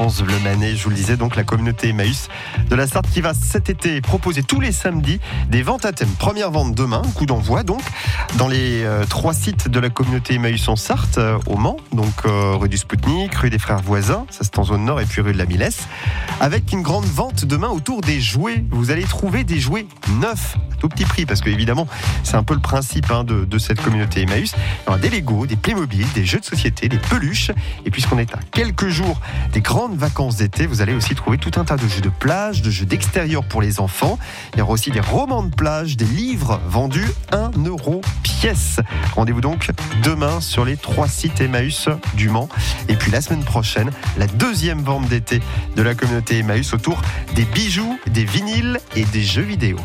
France Manet. Je vous le disais, donc la communauté Emmaüs de la Sarthe qui va cet été proposer tous les samedis des ventes à thème. Première vente demain, coup d'envoi donc, dans les euh, trois sites de la communauté Emmaüs en Sarthe, euh, au Mans, donc euh, rue du Spoutnik, rue des Frères Voisins, ça c'est en zone nord, et puis rue de la Millesse, avec une grande vente demain autour des jouets. Vous allez trouver des jouets neufs, tout petit prix, parce que évidemment, c'est un peu le principe hein, de, cette communauté Emmaüs. Aura des Lego, des Playmobil, des jeux de société, des peluches, et puisqu'on est à quelques jours des grandes vacances d'été, vous allez aussi trouver tout un tas de jeux de plage, de jeux d'extérieur pour les enfants. Il y aura aussi des romans de plage, des livres vendus 1 euro pièce. Rendez-vous donc demain sur les trois sites Emmaüs du Mans. Et puis la semaine prochaine, la deuxième vente d'été de la communauté Emmaüs autour des bijoux, des vinyles et des jeux vidéo.